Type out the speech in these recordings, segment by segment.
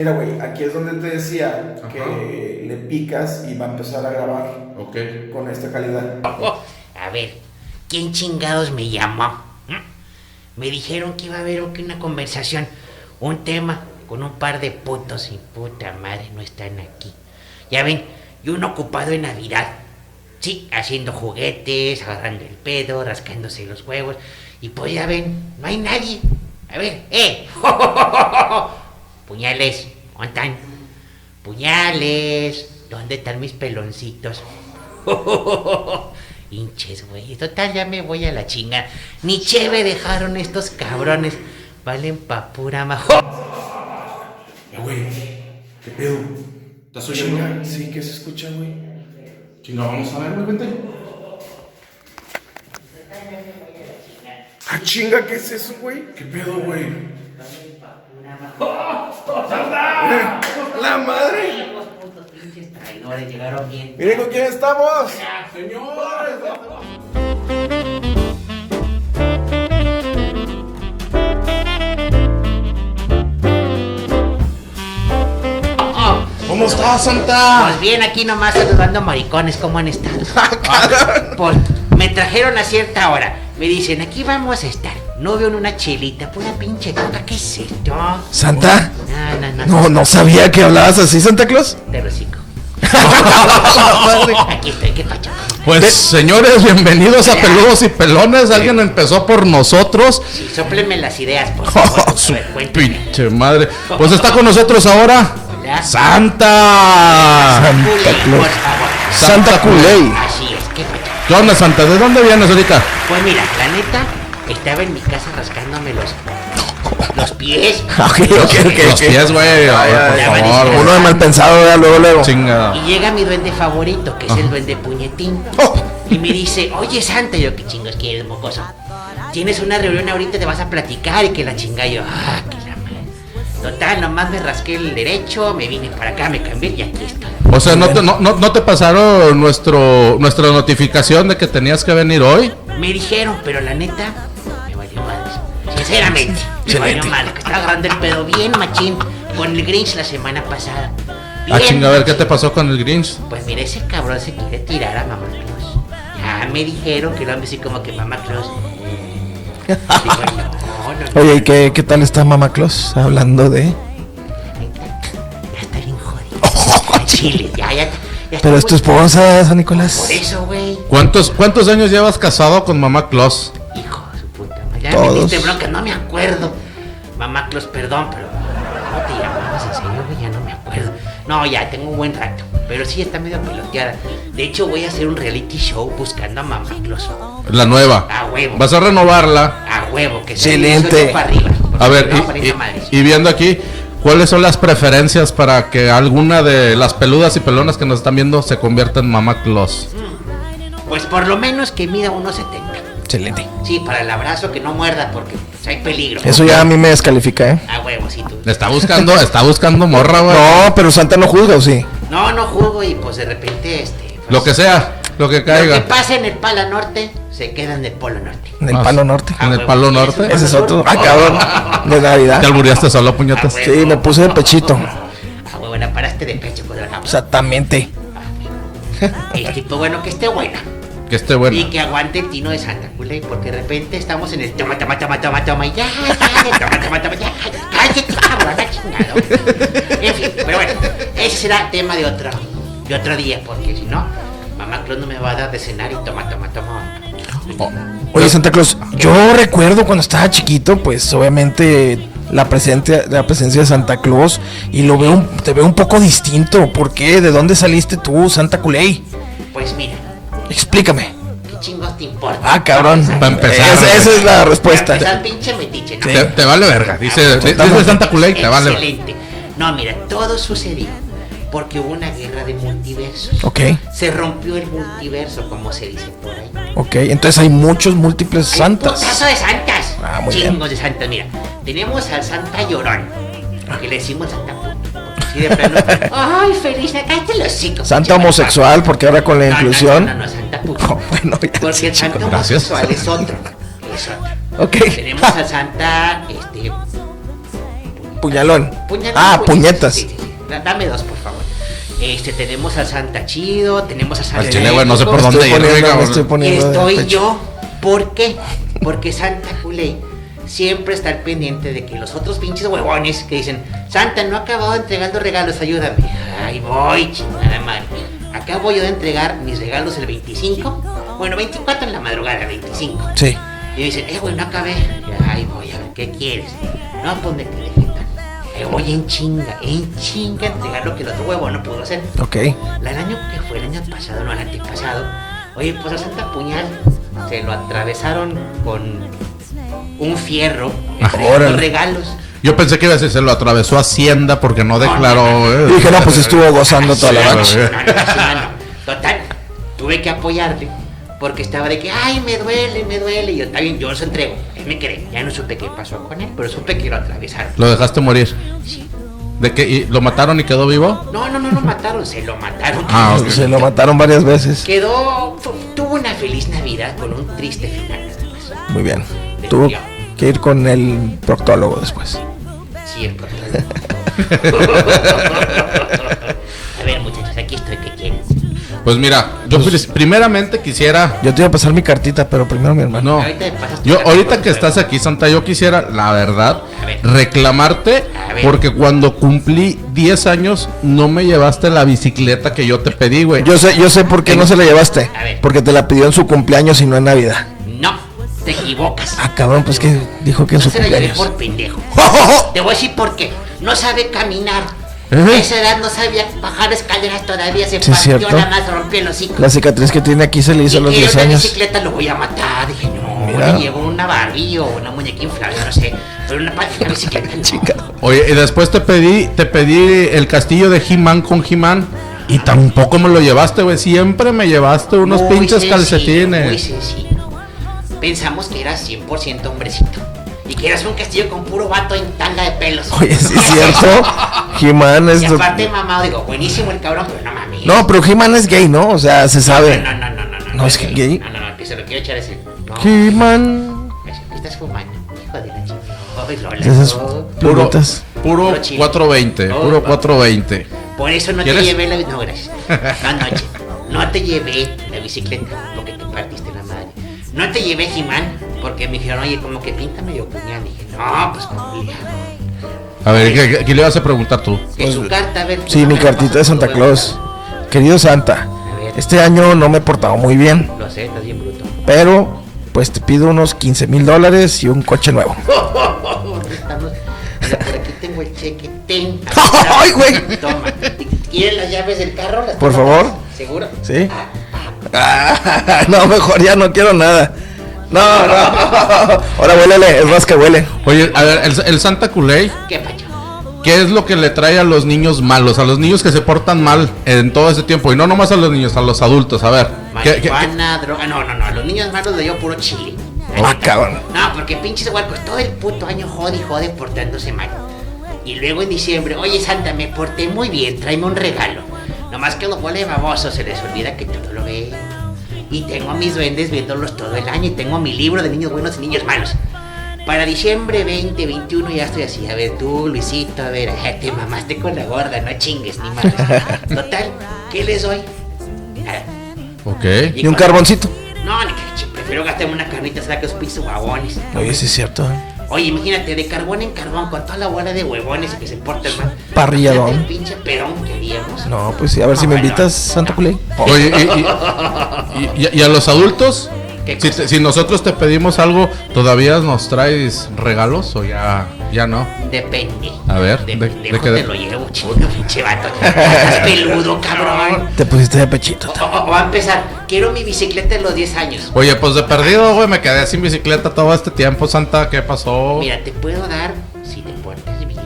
Mira, güey, aquí es donde te decía Ajá. que le picas y va a empezar a grabar Ok. con esta calidad. A ver, ¿quién chingados me llamó? ¿Mm? Me dijeron que iba a haber una conversación, un tema con un par de putos y puta madre no están aquí. Ya ven, y uno ocupado en Navidad. Sí, haciendo juguetes, agarrando el pedo, rascándose los huevos. Y pues ya ven, no hay nadie. A ver, ¡eh! Puñales, ¿dónde están? Puñales, ¿dónde están mis peloncitos? Hinches, güey. Total, ya me voy a la chinga. Ni cheve dejaron estos cabrones. Valen pa' pura majo. Eh, güey, ¿qué pedo? ¿Estás oyendo? Chinga, sí, que se escucha, güey. Chinga, vamos a ver, güey, vente. Ah, chinga, ¿qué es eso, güey? ¿Qué pedo, güey? ¡La madre! Los putos pinches traidores llegaron bien. Miren con quién estamos. Señores. ¿Cómo estás, Santa? Pues bien, aquí nomás saludando maricones, ¿cómo han estado? Pues me trajeron a cierta hora. Me dicen, aquí vamos a estar. No veo en una chelita, pura pinche coca, ¿qué es esto? ¿Santa? No, no, no. No, no sabía que hablabas así, Santa Claus. De recico. Aquí estoy, qué pacho. Pues señores, bienvenidos a Peludos y Pelones. Alguien empezó por nosotros. Sí, sóplenme las ideas, por favor. A Su ver, cuéntame. pinche madre. Pues está con nosotros ahora Hola. Santa. Culé, Claus. por favor. Santa Culey. Así es, qué pacho. ¿Qué onda, Santa? ¿De dónde vienes ahorita? Pues mira, la neta, estaba en mi casa rascándome los, los pies. Ok, ok, ok. Los pies, güey. Por ya, favor, ya. Uno de mal pensado, ¿verdad? luego, luego. Y llega mi duende favorito, que es el duende puñetín. Oh. Y me dice, oye Santa, yo qué chingos quieres, mocoso. Tienes una reunión ahorita, te vas a platicar y que la chinga yo, ah, que la madre. Total, nomás me rasqué el derecho, me vine para acá, me cambié y aquí estoy. O sea, ¿no te, no, no, no te pasaron nuestro, nuestra notificación de que tenías que venir hoy? Me dijeron, pero la neta. Sinceramente, me valió madre. Que estaba agarrando el pedo bien machín con el Grinch la semana pasada. Ah, Bien chinga, a ver, ¿qué te pasó con el Grinch? Pues mira, ese cabrón se quiere tirar a Mamá Claus. Ya me dijeron que lo han así como que Mamá Claus. eh. Digo, no, no. Oye, ¿y qué, qué tal está Mamá Claus? Hablando de. Ya está bien jodido. Chile, ya, ya. ya está Pero es tu esposa, San Por Nicolás. eso, güey. ¿Cuántos, ¿Cuántos años llevas casado con mamá Claus? Ya Todos. me diste bronca, no me acuerdo. Mamá Claus, perdón, pero. ¿Cómo te llamabas en serio, güey? Ya no me acuerdo. No, ya tengo un buen rato. Pero sí está medio peloteada. De hecho, voy a hacer un reality show buscando a Mamá Claus. La nueva. A huevo. Vas a renovarla. A huevo, que sea Excelente. 18 para arriba. A ver, no, y, viendo aquí, ¿cuáles son las preferencias para que alguna de las peludas y pelonas que nos están viendo se convierta en mamá Claus? Pues por lo menos que mida 1.70. Excelente. Sí, para el abrazo que no muerda porque pues, hay peligro. Eso ya a mí me descalifica, ¿eh? A huevo, sí, tú. Está buscando, está buscando morra, güey. No, pero Santa no juzga, ¿o sí? No, no jugo y pues de repente este. pues, Lo que sea, lo que Lo que caiga. pasa en el Pala Norte se queda en el Polo Norte. En el Ah, Palo Norte. ¿En A el huevo, Palo ¿sí Norte? Ese es Palo otro. Ah, cabrón. De Te Navidad. albureaste solo, puñetas. Ah. Sí, me puse de pechito. Ah, huevo, la paraste de pecho, pues, ah, Exactamente. Este, pues bueno, que esté buena. Que esté bueno. Y que aguante el tino de Santa Culey, porque de repente estamos en el toma, toma, toma, toma, toma, y ya, ya, toma, toma, toma, ya, cállate, cabrón, la chingada. En fin, pero bueno, ese será tema de otro, de otro día, porque si no, mamá Claus no me va a dar de cenar y toma, toma, toma. Oh, Oye, Santa Claus, yo recuerdo cuando estaba chiquito, pues obviamente la presencia, la presencia de Santa Claus y lo veo, un- te veo un poco distinto. ¿Por qué? ¿De dónde saliste tú, Santa Culey? Pues mira, Explícame. ¿qué chingos te importa? Ah, cabrón. Para empezar, Esa, es la respuesta. Esa pinche metiche, ¿no? te, te vale verga. Dice, dice totalmente. Santa Culey, te vale verga. Excelente. No, mira, todo sucedió porque hubo una guerra de multiversos. Ok, Se rompió el multiverso, como se dice por ahí. ok. Entonces hay muchos múltiples Hay santas. putazo de santas. Ah, muy Chingos de santas. Mira, tenemos al Santa Llorón, que le decimos Santa así de plano, Ay, feliz, cállate los hocico. Santa homosexual, porque ahora con la No, no, inclusión. No, no, no, Santa Puto. No, bueno, ya Porque el Santa chico. Gracias. homosexual es otro. Es otro. Ok. Tenemos al Santa, este. Puñalón. Puñalón, Ah, puñetas. Sí, sí, sí. Da- Dame dos, por favor. Este, tenemos al Santa Chido, tenemos a Santa chile, güey, no sé por dónde estoy ir, poniendo, estoy poniendo Estoy yo. ¿Por qué? Porque Santa Culé siempre está al pendiente de que los otros pinches huevones que dicen, Santa, no he acabado de entregar los regalos, ayúdame. Ahí voy, chingada madre. Acabo yo de entregar mis regalos el 25. Bueno, 24 en la madrugada, 25. Sí. Y dicen, eh, güey, no acabé. Ay, voy a ver, ¿qué quieres? No, pues me quedé jetón. Eh, voy en chinga, en chinga entregar lo que el otro huevo no pudo hacer. Ok. La- El año que fue el año pasado, no el antepasado, oye, pues a Santa Puñal se lo atravesaron con un fierro entregando Órale. regalos. Yo pensé que iba a decir, se lo atravesó Hacienda porque no declaró. eh. Y dije, no, pues estuvo gozando toda la noche. No, no, no, no, no. Total, tuve que apoyarle porque estaba de que, ay, me duele, me duele. Y yo, está bien, yo los entrego. Él me cree. Ya no supe qué pasó con él, pero supe que lo atravesaron. Lo dejaste morir. Sí. ¿De qué? ¿Y ¿Lo mataron y quedó vivo? No, no, no lo mataron, se lo mataron. Ah, ok. Se lo mataron varias veces. Quedó, tuvo una feliz Navidad con un triste final. Muy bien. Tuvo que ir con el proctólogo después. Sí, el A ver, muchachos, aquí estoy, ¿qué quieren? Pues mira, yo pri- primeramente quisiera. Yo te iba a pasar mi cartita, pero primero mi hermano. No. Ahorita Yo, ahorita que estás aquí, Santa, yo quisiera, la verdad, ver. reclamarte ver. porque cuando cumplí 10 años no me llevaste la bicicleta que yo te pedí, güey. Yo sé, yo sé por qué no se la llevaste. A ver. Porque te la pidió en su cumpleaños y no en Navidad. Te equivocas. Ah, cabrón, pues que dijo que en no su se la llevé cumpleaños. por pendejo. Te voy a decir por qué. No sabe caminar. Ajá. A esa edad no sabía bajar escaleras todavía. Se Sí, es partió cierto. nada más, rompió hocico. La cicatriz que tiene aquí se le hizo a los y 10 una años. bicicleta lo voy a matar. Dije, no, Mira. le llevo una Barbie o una muñeca inflable, no sé. Pero una patina bicicleta. no. Chica. Oye, y después te pedí, te pedí el castillo de He-Man con He-Man y tampoco me lo llevaste, güey. Siempre me llevaste unos Muy pinches sencillo, Muy calcetines. sencillo. Pensamos que eras 100% hombrecito. Y que eras un castillo con puro vato en tanga de pelos. Oye, sí es cierto. He-Man es. Y aparte, mamá, digo, buenísimo el cabrón, pero no mames. No, pero He-Man es gay, ¿no? O sea, se sabe. No, no, no, no, no. No, es que gay. No, no, no, que se lo quiero echar ese. No. He-Man. ¿Qué estás fumando? Hijo de la chingada. Ay, Lola, Esas no. Puro, puro Puro chile. 420, No, puro va. 420. Por eso no ¿Quieres? te llevé la No, gracias. No, noche. No te llevé la bicicleta porque te partiste. No te llevé Jimán porque me dijeron, oye, como que pinta medio puñal. dije, no, pues hago? A ver, ¿qué, qué- qué le vas a preguntar tú? Que su carta, a ver. Sí, mi cartita de Santa Claus. Querido Santa, este año no me he portado muy bien, Lo sé, estás bien bruto. pero pues te pido unos 15 mil dólares y un coche nuevo. Estamos- mira, por aquí tengo el cheque. Ten. ¡Ay, güey! Toma. ¿Quieres las llaves del carro? ¿Las Por favor. ¿Seguro? ¿Sí? Ah, no, mejor ya no quiero nada. No, no. Ahora huélele, es más que huele. Oye, a ver, el, el Santa Culey, ¿Qué pacho? ¿qué es lo que le trae a los niños malos? A los niños que se portan mal en todo ese tiempo. Y no nomás a los niños, a los adultos. A ver. ¿qué- qué- qué- Marihuana, droga. No, no, no. A los niños malos le dio puro chile. Ah, cabrón. No, porque pinches huercos todo el puto año jode y jode portándose mal. Y luego en diciembre, oye Santa, me porté muy bien, tráeme un regalo. Nomás que los huele babosos, se les olvida que todo lo ve. Y tengo a mis duendes viéndolos todo el año y tengo mi libro de niños buenos y niños malos. Para diciembre 20, 21 ya estoy así. A ver, tú, Luisito, a ver, te mamaste con la gorda, no chingues ni madres. Total, ¿qué les doy? Nada. Ok. Y un carboncito. No, ni que prefiero gastarme una carnita, saca los pinches guabones. Oye, sí es cierto. ¿eh? Oye, imagínate, de carbón en carbón, con toda la bola de huevones que se portan mal. Parrilladón. El pinche perón que haríamos. No, pues sí, a ver si me Bueno. invitas, Santa Culey. Oye, y, y- y- y a los adultos, ¿Qué si, si nosotros te pedimos algo, ¿todavía nos traes regalos o ya, ya no? Depende. A ver, de, de- pendejo de te lo llevo, chico, pinche vato. Estás peludo, cabrón. Te pusiste de pechito. O, o- o va a empezar, quiero mi bicicleta de los 10 años. Oye, pues de perdido, güey, me quedé sin bicicleta todo este tiempo, Santa, ¿qué pasó? Mira, te puedo dar, si te portas bien,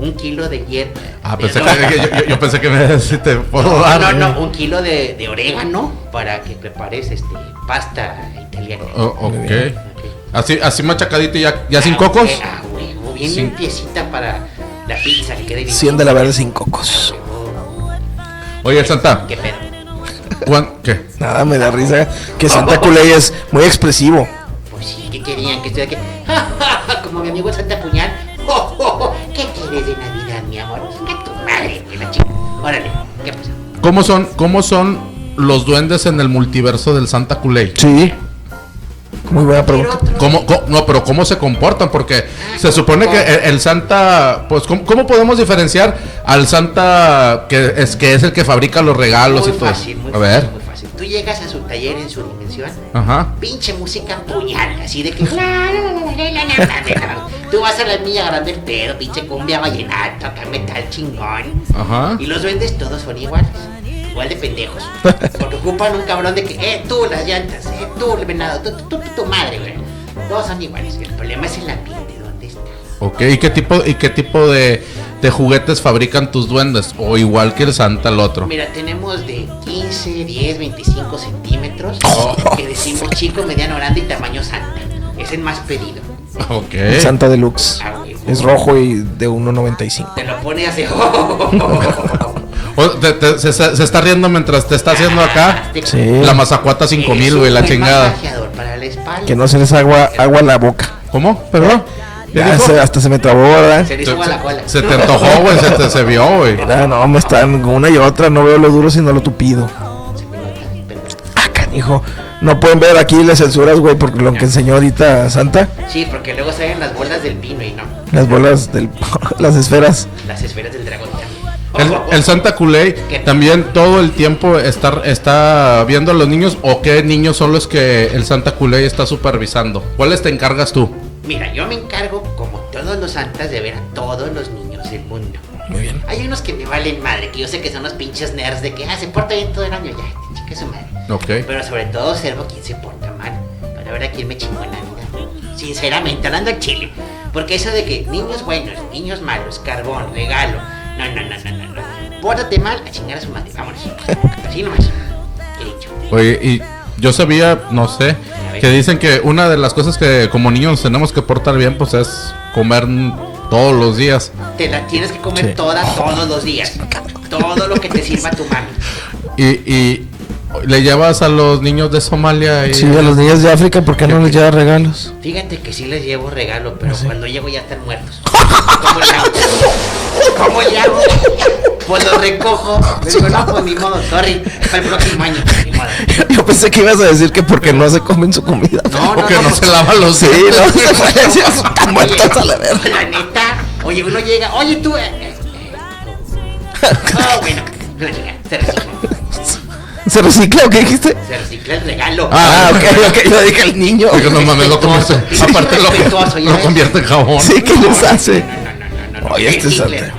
un kilo de hierba. Ah, de- pensé que, yo, yo- yo pensé que me si te puedo No, dar. no, no, un kilo de, de orégano para que prepares este pasta italiana. Oh, ok. Muy bien. Ok. Así, así machacadito y ya, ya sin Ah, cocos. Ah, bien Sin- limpiecita para la pizza que quede bien. 100 de la verde sin cocos. Oye, Santa, ¿Qué pedo? ¿cuán- ¿qué? Nada, me da risa que Santa Culey es muy expresivo. Pues sí, ¿qué querían? Que estoy aquí. Como mi amigo Santa Puñal. ¿Qué quieres de Navidad, mi amor? Venga tu madre, que la chica. Órale, ¿qué pasa? ¿Cómo son, cómo son los duendes en el multiverso del Santa Culey? Sí. Muy buena pregunta. ¿Cómo, cómo, no, pero ¿cómo se comportan? Porque ah, se supone que el, el Santa, pues ¿cómo, ¿cómo, podemos diferenciar al Santa que es, que es el que fabrica los regalos muy y todo? Fácil, muy a ver. Fácil, muy fácil. Tú llegas a su taller en su dimensión, Ajá. pinche música puñal, así de que... Tú vas a la milla grande el pedo, pinche cumbia vallenato, acá metal chingón. Ajá. Y los vendes todos son iguales. Igual de pendejos. Porque ocupan un cabrón de que, eh, tú las llantas, eh tú el venado, tú, tú, tú, tu madre, güey. Todos son iguales. El problema es el ambiente, ¿dónde está? Ok, ¿y qué tipo, y qué tipo de, de juguetes fabrican tus duendes? O igual que el Santa el otro. Mira, tenemos de 15, 10, 25 centímetros. Oh. Que decimos chico, mediano, grande y tamaño santa. Es el más pedido. Ok. El Santa Deluxe. Ah. Es rojo y de 1.95. Te lo pone así. O, te- te- se, está riendo mientras te está haciendo acá Sí. la mazacuata 5000, güey, la chingada. masajeador para la espalda. Que no se les agua, agua a la boca. ¿Cómo? ¿Perdón? ¿Qué Ya dijo? se- hasta se me trabó, ¿verdad? Se Se, la cola. se- se te antojó, güey, se te se vio, güey. Ah, no, me están una y otra. No veo lo duro sino lo tupido. Ah, canijo. No pueden ver aquí las censuras, güey, porque lo que enseñó ahorita Santa, Sí, porque luego salen las bolas del vino y no. las bolas del. las esferas. Las esferas del dragón. El, el Santa Culey también todo el tiempo está, está viendo a los niños o qué niños son los que el Santa Culey está supervisando. ¿Cuáles te encargas tú? Mira, yo me encargo, como todos los santas, de ver a todos los niños del mundo. Muy bien. Hay unos que me valen madre, que yo sé que son los pinches nerds de que, ah, se porta bien todo el año, ya, chica su madre. Ok. Pero sobre todo observo quién se porta mal, para ver a quién me chingó en Navidad. Sinceramente, hablando al chile. Porque eso de que niños buenos, niños malos, carbón, regalo, no, no, no, no, no. Pórtate mal, a chingar a su madre, vámonos. Así nomás. He dicho. Oye, y yo sabía, no sé, que dicen que una de las cosas que como niños tenemos que portar bien, pues es comer todos los días. Te la tienes que comer Sí. toda todos los días. Todo lo que te sirva tu mami. Y, y le llevas a los niños de Somalia y... Sí, a los niños de África, ¿por qué no les lleva regalos? Fíjate que sí les llevo regalo, pero ¿Ah, sí? cuando llego ya están muertos. ¿Cómo le hago? ¿Cómo le hago? Pues los recojo. Les digo, no, pues ni modo, sorry. Para el próximo año, ni modo. Yo pensé que ibas a decir que porque no se comen su comida. No, no, Porque no, no, se lavan los Sí, no, se muertos a la verga. La neta, oye, uno llega, oye tú. eh, eh, eh. Oh, bueno, no llega, se recicla. ¿Se recicla o qué dijiste? Se recicla el regalo. Ah, ok, ok, yo dije el niño. Digo, no mames, lo convierte, Sí, aparte lo, lo convierte en jabón. Sí, ¿qué les hace? No, no, no, no, no. Oye, este Reciclen. Santa.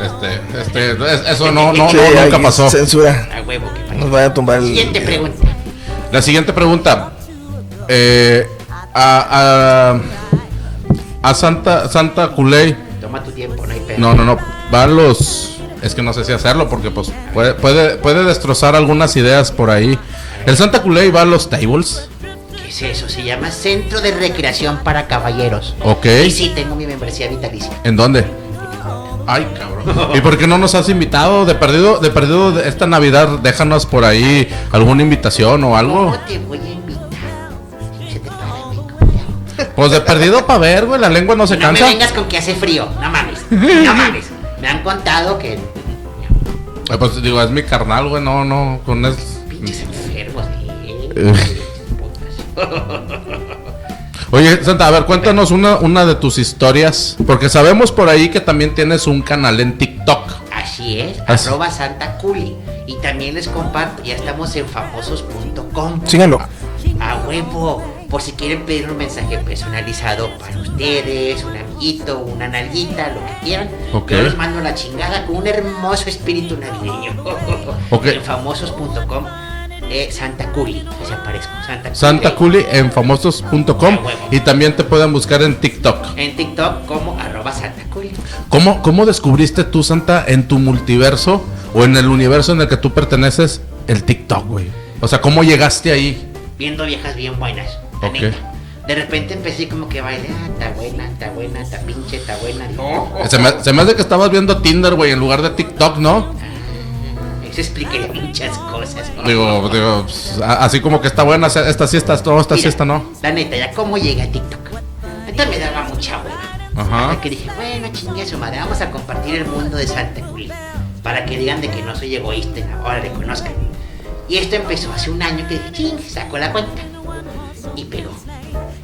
Este, este, es- eso no, no, Sí, no, nunca pasó. Censura. A huevo, que Nos vaya a tumbar el. Siguiente pregunta. La siguiente pregunta. Eh, a, a, a Santa, Santa Culey. Toma tu tiempo, no hay pedo. No, no, no. Van los. Es que no sé si hacerlo porque pues puede, puede, puede destrozar algunas ideas por ahí. El Santa Culey va a los tables. ¿Qué es eso? Se llama Centro de Recreación para Caballeros. Ok. Y sí, tengo mi membresía vitalicia. ¿En dónde? Ay, cabrón. ¿Y por qué no nos has invitado? De perdido, de perdido de esta Navidad, déjanos por ahí alguna invitación o algo. ¿Cómo te voy a invitar? Se te para. Pues de perdido para ver, güey. La lengua no se No me cansa. vengas con que hace frío. No mames. No mames. Me han contado que Pues digo, es mi carnal, güey. No, no, con es. pinches enfermos. Oye, Santa, a ver, cuéntanos una, una de tus historias. Porque sabemos por ahí que también tienes un canal en TikTok. Así es, Así. arroba Santa Culi. Y también les comparto, ya estamos en famosos.com. Síganlo. A huevo, por si quieren pedir un mensaje personalizado para ustedes, un amiguito, una nalguita, lo que quieran. Yo los mando la chingada con un hermoso espíritu navideño. Ok. En famosos.com, eh, Santa Culi, así aparezco. Santa Culi. Santa Culi en famosos.com. A huevo. Y también te pueden buscar en TikTok. En TikTok como arroba Santa Culi. ¿Cómo, ¿Cómo descubriste tú, Santa, en tu multiverso o en el universo en el que tú perteneces, el TikTok, güey? O sea, ¿cómo llegaste ahí? Viendo viejas bien buenas. La Ok. neta. De repente empecé como que baile, ah, está buena, está buena, está pinche, está buena. No. Se me, se me hace que estabas viendo Tinder, güey, en lugar de TikTok, ¿no? Eso explicaría muchas cosas. ¿no? Digo, digo, pues, así como que está buena, esta sí está, no, esta sí Mira, está no. La neta, ya cómo llegué a TikTok. Ahorita me daba mucha hueva. Ajá. Hasta que dije, bueno, chingue su madre, vamos a compartir el mundo de Santa Juli. Para que digan de que no soy egoísta, ahora le conozcan. Y esto empezó hace un año que dije, ching, saco la cuenta y pegó.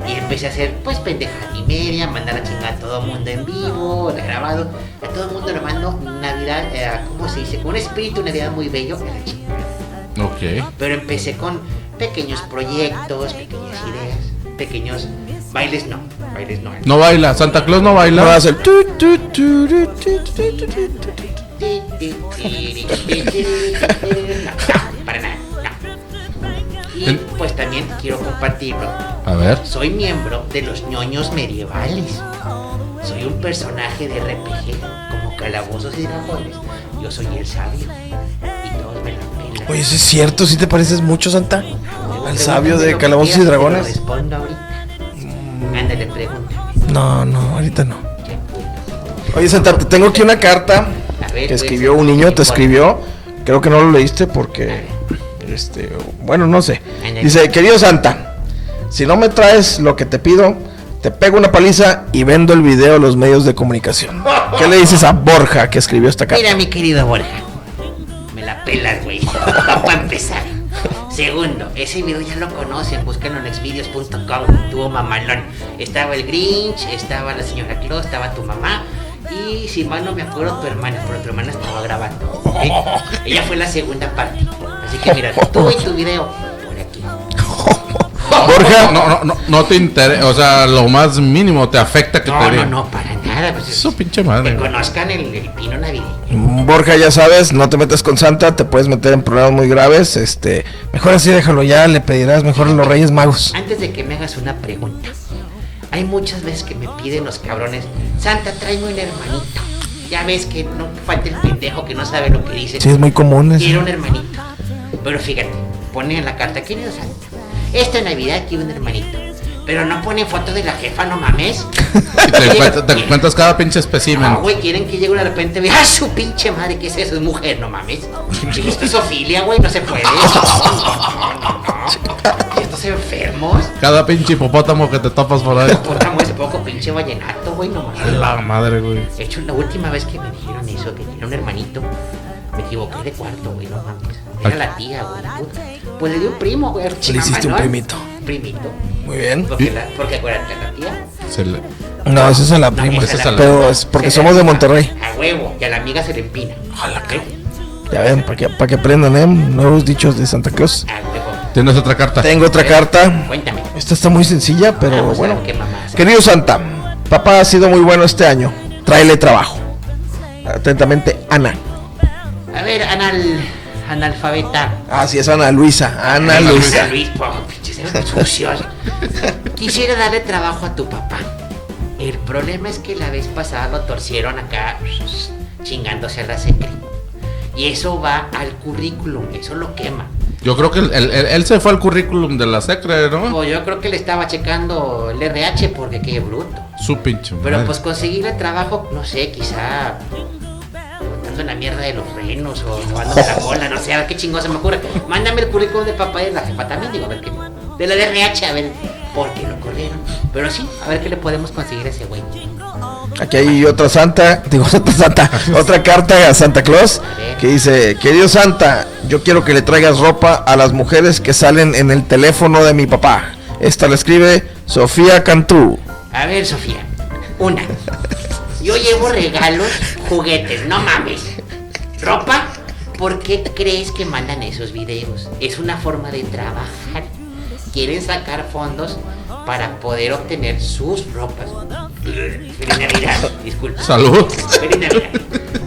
Y empecé a hacer pues pendejas y media, mandar a chingar a todo el mundo en vivo, grabado, a todo el mundo le mando Navidad, eh, ¿cómo se dice? Con un espíritu de Navidad muy bello chingada. Ok. Pero empecé con pequeños proyectos, pequeñas ideas, pequeños bailes no, bailes no. No baila, Santa Claus no baila. Va a hacer... Para nada pues también quiero compartirlo. A ver. Soy miembro de los ñoños medievales. Soy un personaje de RPG, como calabozos y dragones. Yo soy el sabio. Y todos me la pelan. Oye, ¿eso es cierto? ¿Sí te pareces mucho, Santa? Al sabio de Calabozos y Dragones. respondo ahorita. Ándale, pregúntame. No, no, ahorita no. Oye, Santa, te tengo aquí una carta ver, que pues, escribió un ¿qué niño, te escribió. Creo que no lo leíste porque, este, bueno, no sé. Dice, querido Santa, si no me traes lo que te pido, te pego una paliza y vendo el video a los medios de comunicación. ¿Qué le dices a Borja que escribió esta carta? Mira, mi querido Borja. Me la pelas, güey. Para empezar. Segundo, ese video ya lo conocen, búsquenlo en exvideos.com, tuvo mamalón. Estaba el Grinch, estaba la señora Claus, estaba tu mamá y si mal no me acuerdo tu hermana, pero tu hermana estaba grabando. Ella fue la segunda parte. Así que mira, tú y tu video por aquí. Borja. No, no, no, no te interesa. O sea, lo más mínimo te afecta que No, te no, digan. no, para nada. Pues, Eso pinche que madre. conozcan el, el pino navideño. Borja, ya sabes, no te metas con Santa, te puedes meter en problemas muy graves. Este, mejor así déjalo ya, le pedirás mejor a los Reyes Magos. Antes de que me hagas una pregunta, hay muchas veces que me piden los cabrones, Santa, tráeme un hermanito. Ya ves que no falta el pendejo que no sabe lo que dice. Sí, es muy común eso. Quiero un hermanito. Pero fíjate, pone en la carta, querido Santa, esta Navidad quiero un hermanito. Pero no pone foto de la jefa, no mames. Te, encuentras cada pinche espécimen. No, güey, quieren que llegue de repente y vea, ¡ah, su pinche madre! ¿Qué es eso? Es mujer, no mames. Esto es Ofilia, güey, no se puede. Estos enfermos. Cada pinche hipopótamo que te topas por ahí. Puta, muy poco pinche vallenato, güey, no mames. La madre, güey. De hecho, la última vez que me dijeron eso, que tenía un hermanito, equivoqué de cuarto, güey, no mames. Era la tía, güey. puta. Pues le di un primo, güey. Le hiciste un primito. Primito. Muy bien. Porque, la, porque acuérdate, la tía. Se le- No, esa es a la No, prima. esa es la Pero es porque Se somos de Monterrey. A huevo, y a la amiga se le empina. ¿Ok? Ya ven, para que, para que aprendan, ¿eh? Nuevos dichos de Santa Claus. A huevo. ¿Tienes otra carta? Tengo otra carta. Cuéntame. Esta está muy sencilla, pero Vamos a bueno. ver qué mamás. Querido Santa, papá ha sido muy bueno este año. Tráele trabajo. Atentamente, Ana. A ver, anal, analfabeta. Ah, sí, es Ana Luisa. Ana Ana Luisa. Luis, po, pinches eran sucios. Quisiera darle trabajo a tu papá. El problema es que la vez pasada lo torcieron acá chingándose a la secre. Y eso va al currículum, eso lo quema. Yo creo que él, él- él- él se fue al currículum de la secre, ¿no? Pues yo creo que le estaba checando el RH porque qué bruto. Su pinche Pero madre. pues conseguirle trabajo, no sé, quizá botando en la mierda de los renos o lavando la cola, no sé, a ver qué chingón se me ocurre. Mándame el currículum de papá y de la jefa también, digo, a ver qué. De la RH, a ver por qué lo corrieron. Pero sí, a ver qué le podemos conseguir a ese güey. Aquí hay otra Santa, digo otra Santa, otra carta a Santa Claus que dice, querido Santa, yo quiero que le traigas ropa a las mujeres que salen en el teléfono de mi papá. Esta la escribe Sofía Cantú. A ver, Sofía, una. Yo llevo regalos, juguetes, no mames. ¿Ropa? ¿Por qué crees que mandan esos videos? Es una forma de trabajar. Quieren sacar fondos para poder obtener sus ropas. Feliz Navidad, disculpa. Salud. Feliz Navidad.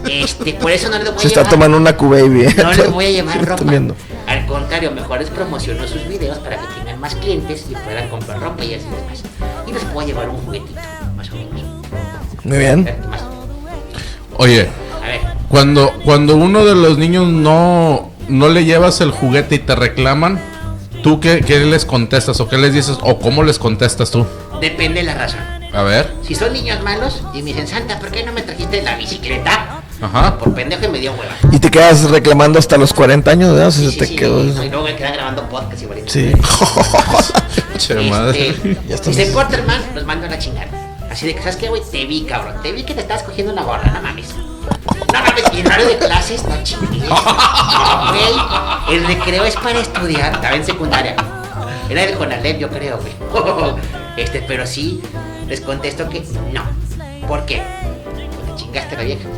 Este, por eso no les voy a Se está llevar- tomando una Q-Baby. no les voy a llevar lo ropa. viendo. Al contrario, mejor les promociono sus videos para que tengan más clientes y puedan comprar ropa y así demás. Y les puedo llevar un juguetito, más o menos. Muy bien. Oye, A ver, cuando, cuando uno de los niños no, no le llevas el juguete y te reclaman, ¿tú qué, qué les contestas o qué les dices o cómo les contestas tú? depende de la razón. A ver. Si son niños malos y me dicen, Santa, ¿por qué no me trajiste la bicicleta? Ajá. Por pendejo y me dio hueva. Y te quedas reclamando hasta los 40 años, ¿verdad? Sí, Se sí, te sí, quedó. Y luego me quedan grabando podcast igualito. Sí. Che madre. Este, Ya si se portan mal, los mando a la chingada. Así de que, ¿sabes qué, güey? Te vi, cabrón. Te vi que te estabas cogiendo una gorra, no mames. No mames, y en horario de clases, no chingues. No, güey. El recreo es para estudiar. Estaba en secundaria. Era el Conalep, yo creo, güey. Este, pero sí, les contesto que no. ¿Por qué? Porque chingaste a la vieja.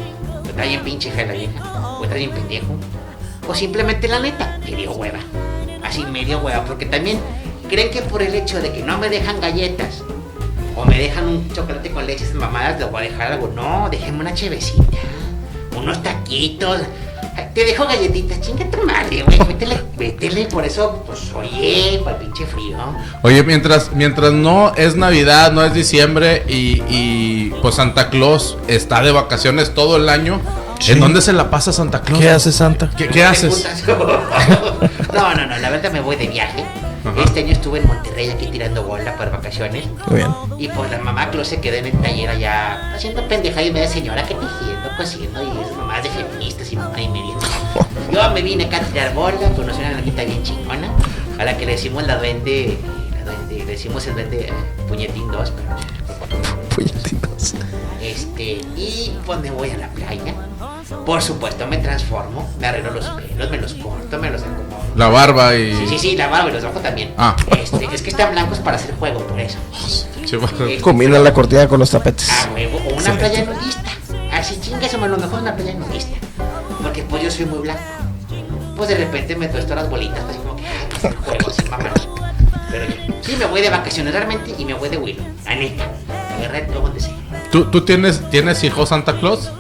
O está bien pinche hija de la vieja. O está bien pendejo. O simplemente la neta, me dio hueva. Así medio hueva. Porque también creen que por el hecho de que no me dejan galletas o me dejan un chocolate con leche, esas mamadas, le voy a dejar algo. No, déjenme una chevecita, unos taquitos. Te dejo galletitas, chinga tu madre, güey. Métele, métele, por eso, pues, oye, para el pinche frío. Oye, mientras, mientras no es Navidad, no es diciembre y, y, pues Santa Claus está de vacaciones todo el año, Sí. ¿en dónde se la pasa Santa Claus? ¿Qué hace Santa? ¿Qué, qué haces? No, no, no, la verdad me voy de viaje. Ajá. Este año estuve en Monterrey aquí tirando bola para vacaciones. Muy bien. Y pues la mamá Claus se quedó en el taller allá haciendo pendeja y media señora que tejiendo, cosiendo y esas mamás de feministas y mamá y media. Yo me vine acá a tirar bola, conocí una nanita bien chingona, a la que le decimos la duende, la duende, le decimos el duende eh, puñetín 2, pero Puñetitos. este, y pues me voy a la playa. Por supuesto me transformo, me arreglo los pelos, me los corto, me los acomodo. La barba y... Sí, sí, sí, la barba y los ojos también. Ah. Este, es que están blancos para hacer juego, por eso. Chihuahua. Este, Combina la cortina con los tapetes. A huevo, o una Excelente. playa nudista. Así chingas o lo mejor una playa nudista. Porque pues yo soy muy blanco. Pues de repente me tuesto las bolitas, así como que, ay, pues juego, sin mamá. Pero yo, sí me voy de vacaciones realmente y me voy de Willow, la neta. Agarré todo donde sea. ¿Tú, tú tienes, tienes hijo Santa Claus?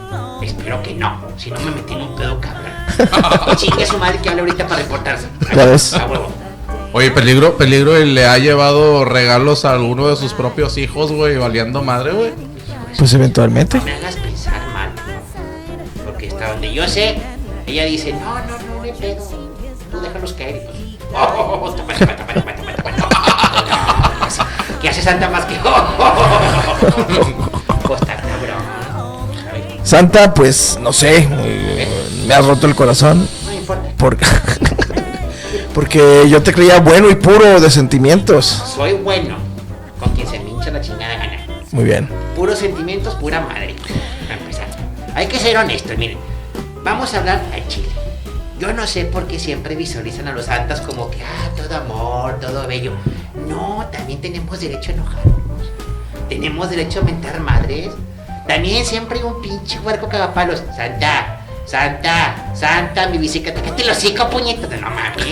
Espero que no, si no me metí en un pedo cabrón. Chingue su madre que hable ahorita para reportarse. Ves. A huevo. Oye, peligro, peligro, y le ha llevado regalos a alguno de sus propios hijos, güey, valiendo madre, güey. Pues eventualmente. No me hagas pensar mal. Porque hasta donde yo sé, ella dice, no, no, no, no hay pedo. Tú déjalos caer. y pues, Oh, oh, oh, toma, toma, toma, toma, toma, toma. ¿Qué hace Santa más que? Pues cabrón. Ay, Santa, pues no sé. eh, me ha roto el corazón. No importa. Porque, porque yo te creía bueno y puro de sentimientos. Soy bueno con quien se me hincha la chingada gana. Muy bien. Puros sentimientos, pura madre. Para empezar. Hay que ser honestos, miren. Vamos a hablar a Chile. Yo no sé por qué siempre visualizan a los santas como que, ah, todo amor, todo bello. No, también tenemos derecho a enojarnos. Tenemos derecho a mentar madres. También siempre hay un pinche huerco cagapalos. Santa, Santa, Santa, mi bicicleta. Que te lo hocico, puñetas. No mames.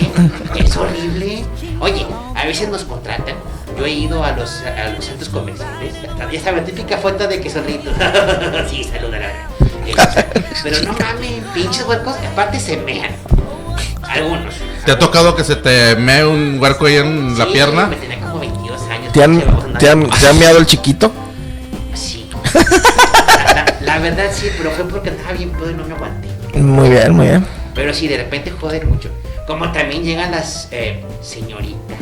Es horrible. Oye, a veces nos contratan. Yo he ido a los, a los centros comerciales. Ya saben, típica foto de que sonrito. sí, saluda la verdad. Este, Pero no mames, pinches huercos. Aparte se mean. Algunos. ¿Te ha tocado que se te mee un huerco ahí en la pierna? Me tenía como 22 años. ¿Te han, te han, te han meado el chiquito? Sí. La, verdad sí, pero fue porque andaba bien pedo y no me aguanté. Muy bien, muy bien. Pero sí, de repente joden mucho. Como también llegan las eh, señoritas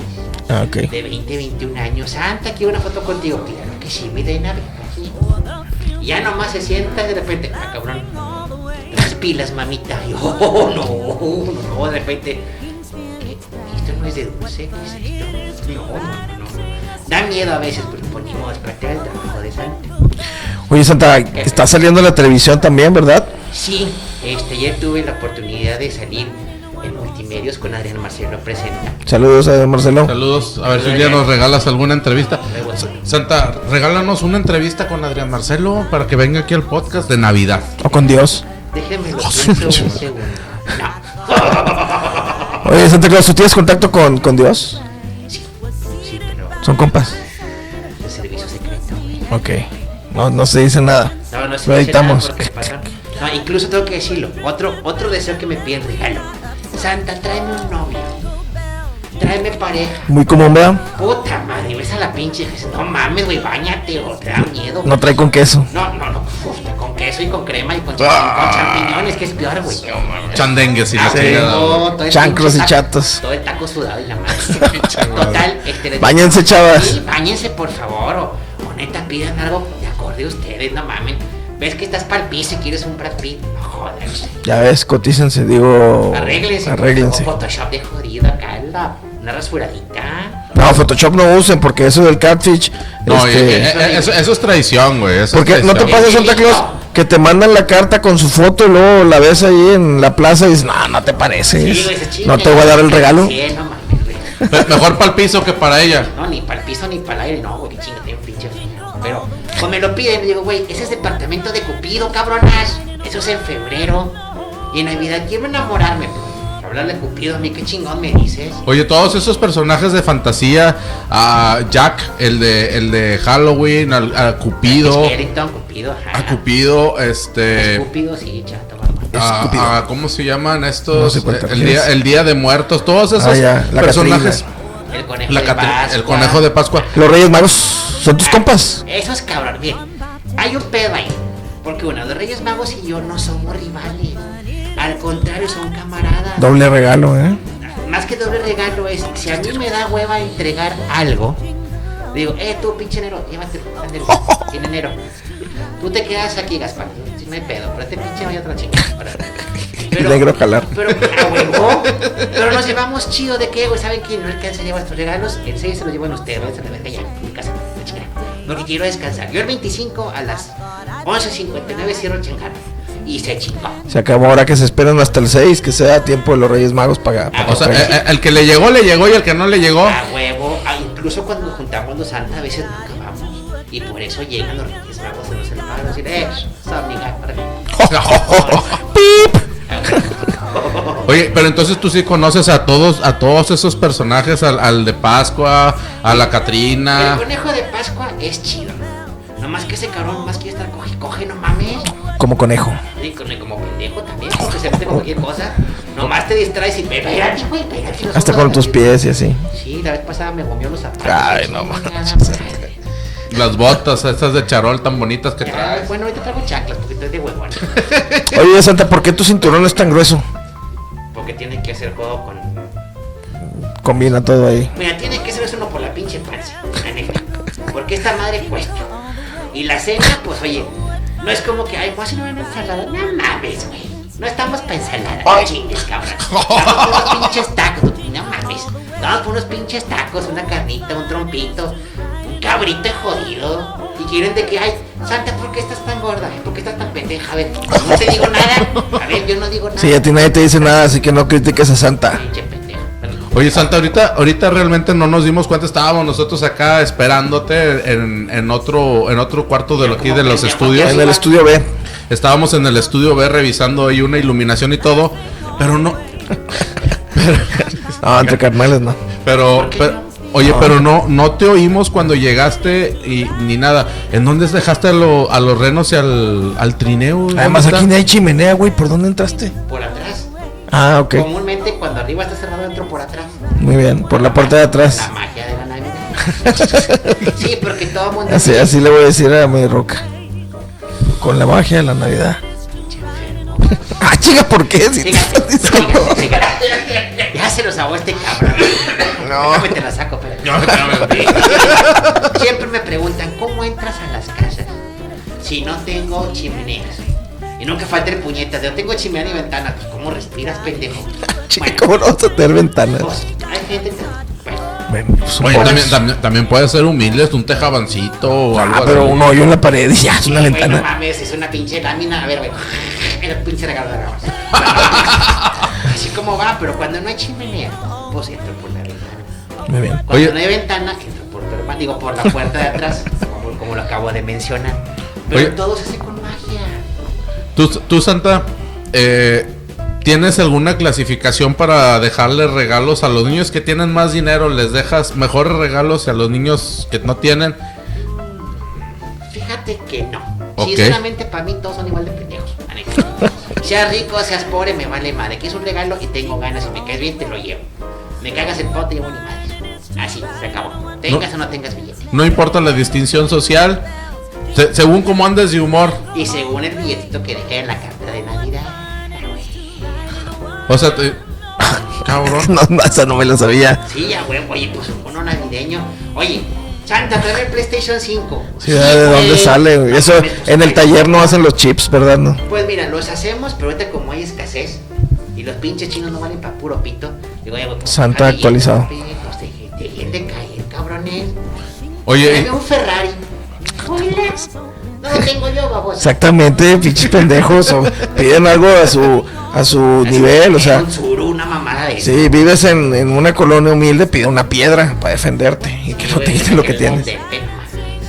Ah, de 20, 21 años. Santa, quiero una foto contigo. Claro que sí, mi reina, venga aquí. Y ya nomás se sienta de repente, ah, cabrón. Las pilas, mamita. Yo, oh, no, no, no, de repente. ¿qué? ¿Esto no es de dulce? ¿Qué es esto? No, no, no. Da miedo a veces, pero ponemos a parte del trabajo de Santa. Oye, Santa, está saliendo en la televisión también, ¿verdad? Sí, este, ayer tuve la oportunidad de salir en multimedios con Adrián Marcelo Presenta. Saludos a Marcelo. Saludos, a ver si un día nos regalas alguna entrevista. Santa, regálanos una entrevista con Adrián Marcelo para que venga aquí al podcast de Navidad. O con Dios. Déjenme lo pienso un segundo. No. Oye, Santa Claus, ¿tú tienes contacto con, con Dios? Sí, sí, pero Son compas. el servicio secreto. güey. Ok. No, no se dice nada. No, no se Lo dice nada editamos. porque pasan- No, incluso tengo que decirlo. Otro, otro deseo que me piden regalo. Santa, tráeme un novio. Tráeme pareja. Muy común, ¿verdad? Puta madre, ves a la pinche. No mames, güey, bañate o te da miedo. No trae con queso. No, no, no, uf, con queso y con crema y con, champi- con champiñones, que es peor, güey. Chandengues y la Sí. chingada, güey. No, todo el Chancros pinche y taco- chatos. Todo el taco sudado y la madre. Total, este. les- Báñense, chavas. Sí, báñense, por favor. O, o neta, pidan algo de ustedes, no mamen. Ves que estás para el piso y quieres un Brad Pitt. No jodas. Ya ves, cotícense, digo. Arréglense. Arréglense. Photoshop de jodido acá, la, una rasuradita. No, Photoshop no usen porque eso del catfish No, Este, eh, eh, eso, eso es traición, güey. Porque no te pasa Santa Claus que te mandan la carta con su foto y luego la ves ahí en la plaza y dices, no, no te. Sí, chinga. no te voy a dar el regalo. Sí, no Mejor para el piso que para ella. No, ni para el piso ni para el aire, no, güey, chinga, un pinche. Pero, pues me lo piden, y digo, güey, ese es departamento de Cupido, cabronas. Eso es en febrero. Y en Navidad quiero enamorarme, pues. Hablarle Cupido, a mí, qué chingón me dices. Oye, todos esos personajes de fantasía, a Jack, el de, el de Halloween, al- a, Cupido, Cupido, ajá. a Cupido, este, Cupido, sí, chato. A- Cupido. a- ¿cómo se llaman No estos? sé el, día, el día de muertos, todos esos Ah, ya, la personajes. El conejo La de Pascua. el conejo de Pascua. Los Reyes Magos son tus compas. Esos cabrón, bien. Hay un pedo ahí. Porque bueno, los Reyes Magos y yo no somos rivales. Al contrario, son camaradas. Doble regalo, ¿eh? Más que doble regalo es, si a mí me da hueva entregar algo, digo, eh, tú pinche enero, llévate, ándale, sin enero. Tú te quedas aquí, Gaspar, no hay pedo, pero este pinche vaya otra chica. Pero, Negro jalar. Pero, a huevo. Pero nos llevamos chido de qué, güey. ¿Saben quién no alcanza a llevar estos regalos? El 6 se los llevan ustedes, a la verga ya, en mi casa, la. Lo que quiero es descansar. Yo el 25 a las 11.59 cierro el changar. Y se chingó. Se acabó ahora que se esperan hasta el 6, que sea tiempo de los Reyes Magos para... para O sea, que eh, eh, el que le llegó, le llegó y el que no le llegó. A huevo. Ah, incluso cuando juntamos los Santa, a veces nunca vamos. Y por eso llegan los Reyes Magos en los eh, para Oye, pero entonces tú sí conoces a todos, a todos esos personajes, al, al de Pascua, a la El Catrina. conejo de Pascua es chido. Nomás que ese cabrón más quiere estar coge, coge, no mames. como conejo. El como pendejo también, porque se mete con cualquier cosa. Nomás te distraes y me pégate, güey, Hasta con tus pies y así. Sí, la vez pasada me comió los zapatos. Ay, no madre. Las botas, estas de charol tan bonitas que Ay, traes. bueno, ahorita traigo chaclas porque estoy de huevón. Oye, Santa, ¿por qué tu cinturón es tan grueso? Porque tiene que hacer juego con. Combina todo ahí. Mira, tiene que ser eso uno por la pinche panza, la neta. Porque esta madre cuesta. Y la cena, pues oye, no es como que, ay, voy a hacer una ensalada. No mames, güey. No estamos para ensalada, no chingues, cabrón. Estamos por unos pinches tacos, no mames. Estamos por unos pinches tacos, una carnita, un trompito, un cabrito jodido. Y quieren de que, ay, Santa, ¿por qué estás tan gorda? ¿Por qué estás tan pendeja? A ver, no te digo nada. A ver, yo no digo nada. Sí, a ti nadie te dice nada, así que no critiques a Santa. Oye, Santa, ahorita, ahorita realmente no nos dimos cuenta, estábamos nosotros acá esperándote en, en otro, en otro cuarto de lo aquí de los estudios. En el estudio B. Estábamos en el estudio B revisando ahí una iluminación y todo, pero no, No, entre carnales no. pero, ¿Por qué pero- no? oye, pero no, no te oímos cuando llegaste y ni nada. ¿En dónde dejaste a, lo- a los renos y al, al trineo? ¿Dónde Además, está? aquí no hay chimenea, güey. ¿Por dónde entraste? Por atrás. Ah, ok. Comúnmente cuando arriba está cerrado entro por atrás. Muy bien. Por la puerta de La atrás. magia de la Navidad. sí, porque todo el mundo. Así, así le voy a decir a mi roca. Con la magia de la Navidad. Ah, chica, ¿por qué? Si te Fíjate, estás diciendo- fíjate, fíjate. Ya se los hago este cabrón. No. Déjame te la saco, pero. Siempre me preguntan, ¿cómo entras a las casas si no tengo chimeneas? Y nunca falta el puñeta, de no tengo chimenea ni ventana. Pues, ¿Cómo respiras, pendejo? Bueno, ¿cómo no vas a tener ventanas? pues, hay gente que. Bueno, Bueno, pues, Oye, también, también, también puede ser humilde, un tejabancito o algo Ah, pero así. un hoyo en la pared y ya, es una no ventana. mames, es una pinche lámina. A ver, güey. El pinche regalo de grabas. Así como va, pero cuando no hay chimenea, pues entro por la. Muy bien. Cuando Oye. no hay ventana, por, digo, por la puerta de atrás, como, como lo acabo de mencionar. Pero Oye. todo se hace con magia. Tú, tú, Santa, eh, ¿tienes alguna clasificación para dejarle regalos a los niños que tienen más dinero? ¿Les dejas mejores regalos y a los niños que no tienen? Fíjate que no. Ok. Sinceramente, para mí todos son igual de pendejos. Seas rico, seas pobre, me vale madre. Que es un regalo y tengo ganas. Si me caes bien, te lo llevo. Me cagas el pote, llevo ni madre. Así, se acabó. Tengas o no tengas billete. No importa la distinción social, se- según cómo andes de humor. Y según el billetito que dejé en la carta de Navidad. O sea, te- cabrón. No, no, esa no me la sabía. Sí, ya, güey, oye, pues un mono navideño. Oye, Santa, trae el PlayStation 5. Sí, ¿de dónde sale? güey? No Eso pues, en el taller no hacen los chips, ¿verdad? No. Pues mira, los hacemos, pero ahorita como hay escasez y los pinches chinos no valen para puro pito, digo, güey, pues, Santa actualizado. Oye, Dame un Ferrari. Hola. No lo tengo yo, babosa. Exactamente, pinches pendejos. o piden algo a su, a su nivel, o sea. Un suru, una mamada de Si vives en, en una colonia humilde, pide una piedra para defenderte y que no te quiten lo que tienes.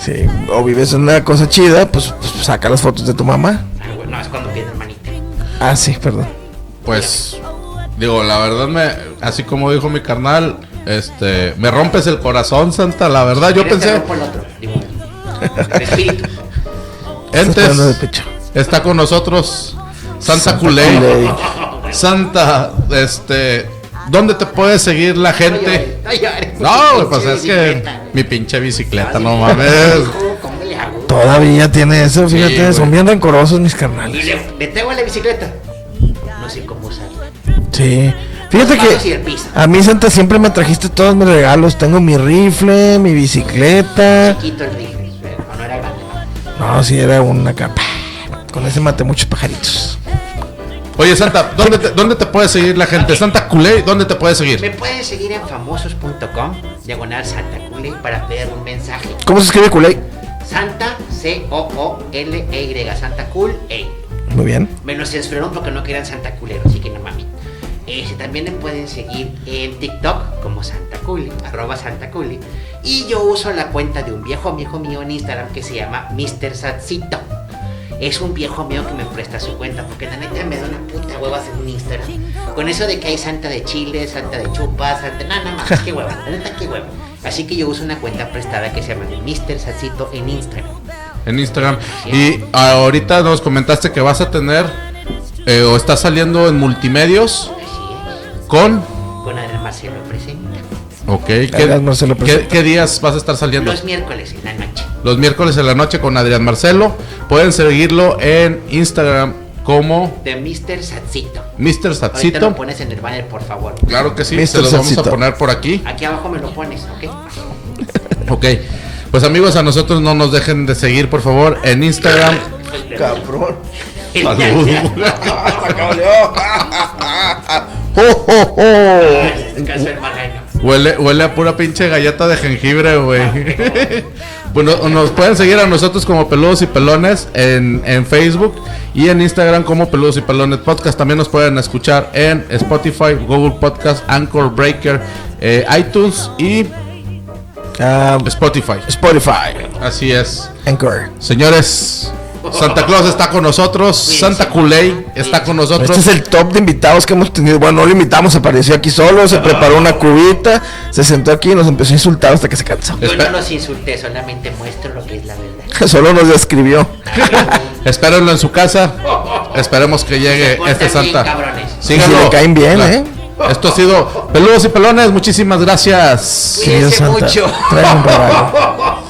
Sí, o vives en una cosa chida, pues, pues saca las fotos de tu mamá. Ah, güey, No, es cuando pide hermanita. Ah, sí, perdón. pues, digo, la verdad me, así como dijo mi carnal, este, me rompes el corazón, Santa, la verdad, yo ¿Quieres te pensé, entes, está con nosotros Santa Culey. Santa, este, ¿dónde te puede seguir la gente? No, pues es que mi pinche bicicleta, Ay, no mames. ¿Cómo le hago? Todavía tiene eso, Sí, fíjate, son bien rencorosos mis carnales. le, le tengo la bicicleta. No sé cómo usarla. Sí. Fíjate que a mí Santa siempre me trajiste todos mis regalos. Tengo mi rifle, mi bicicleta. Chiquito el rifle. pero No era grande. No, sí, era una capa. Con ese maté muchos pajaritos. Oye, Santa, ¿dónde te, dónde te puede seguir la gente? Santa Culey, ¿dónde te puede Me seguir? pueden seguir en famosos.com, diagonal Santa Cule, para pedir un mensaje. ¿Cómo se escribe culé? Santa, C-O-O-L-E-Y, Santa Cool, E. Muy bien. Me lo censuraron porque no querían Santa Culero, así que no mami. Este, también me pueden seguir en TikTok como Santa Culi, arroba Santa Culi. Y yo uso la cuenta de un viejo amigo mío en Instagram que se llama Mr. Satsito. Es un viejo mío que me presta su cuenta, porque la neta me da una puta hueva hacer un Instagram. Con eso de que hay Santa de Chile, Santa de Chupas, Santa... No, no más, qué hueva, la neta qué hueva. Así que yo uso una cuenta prestada que se llama Mr. Satsito en Instagram. En Instagram. Y ahorita nos comentaste que vas a tener, eh, o estás saliendo en multimedios. Con... Con Adrián Marcelo presente. Ok, Adrián Marcelo ¿qué, presenta. qué días vas a estar saliendo? Los miércoles en la noche. Los miércoles en la noche con Adrián Marcelo. Pueden seguirlo en Instagram como De Mr. Satsito. Mr. Ahorita lo Satsito. pones en el banner, por favor. Claro que sí, Mr. se los vamos a Satsito. poner por aquí. Aquí abajo me lo pones, ¿ok? Ok. Pues amigos, a nosotros no nos dejen de seguir, por favor, en Instagram. Cabrón. Huele, huele a pura pinche galleta de jengibre, güey. bueno, nos pueden seguir a nosotros como Peludos y Pelones en, en Facebook y en Instagram como Peludos y Pelones Podcast. También nos pueden escuchar en Spotify, Google Podcast, Anchor Breaker, eh, iTunes y Ah, Spotify. Spotify. Así es. Anchor. Señores, Santa Claus está con nosotros, Santa Culey está con nosotros. Este es el top de invitados que hemos tenido. Bueno, no lo invitamos, apareció aquí solo, se preparó una cubita, se sentó aquí y nos empezó a insultar hasta que se cansó. Yo Espe- no los insulté, solamente muestro lo que es la verdad. Solo nos describió. Espérenlo en su casa. Esperemos que llegue este bien, Santa. cabrones. Si le caen bien, ¿eh? Esto ha sido Peludos y Pelones. Muchísimas gracias. Cuídense mucho. trae un regalo.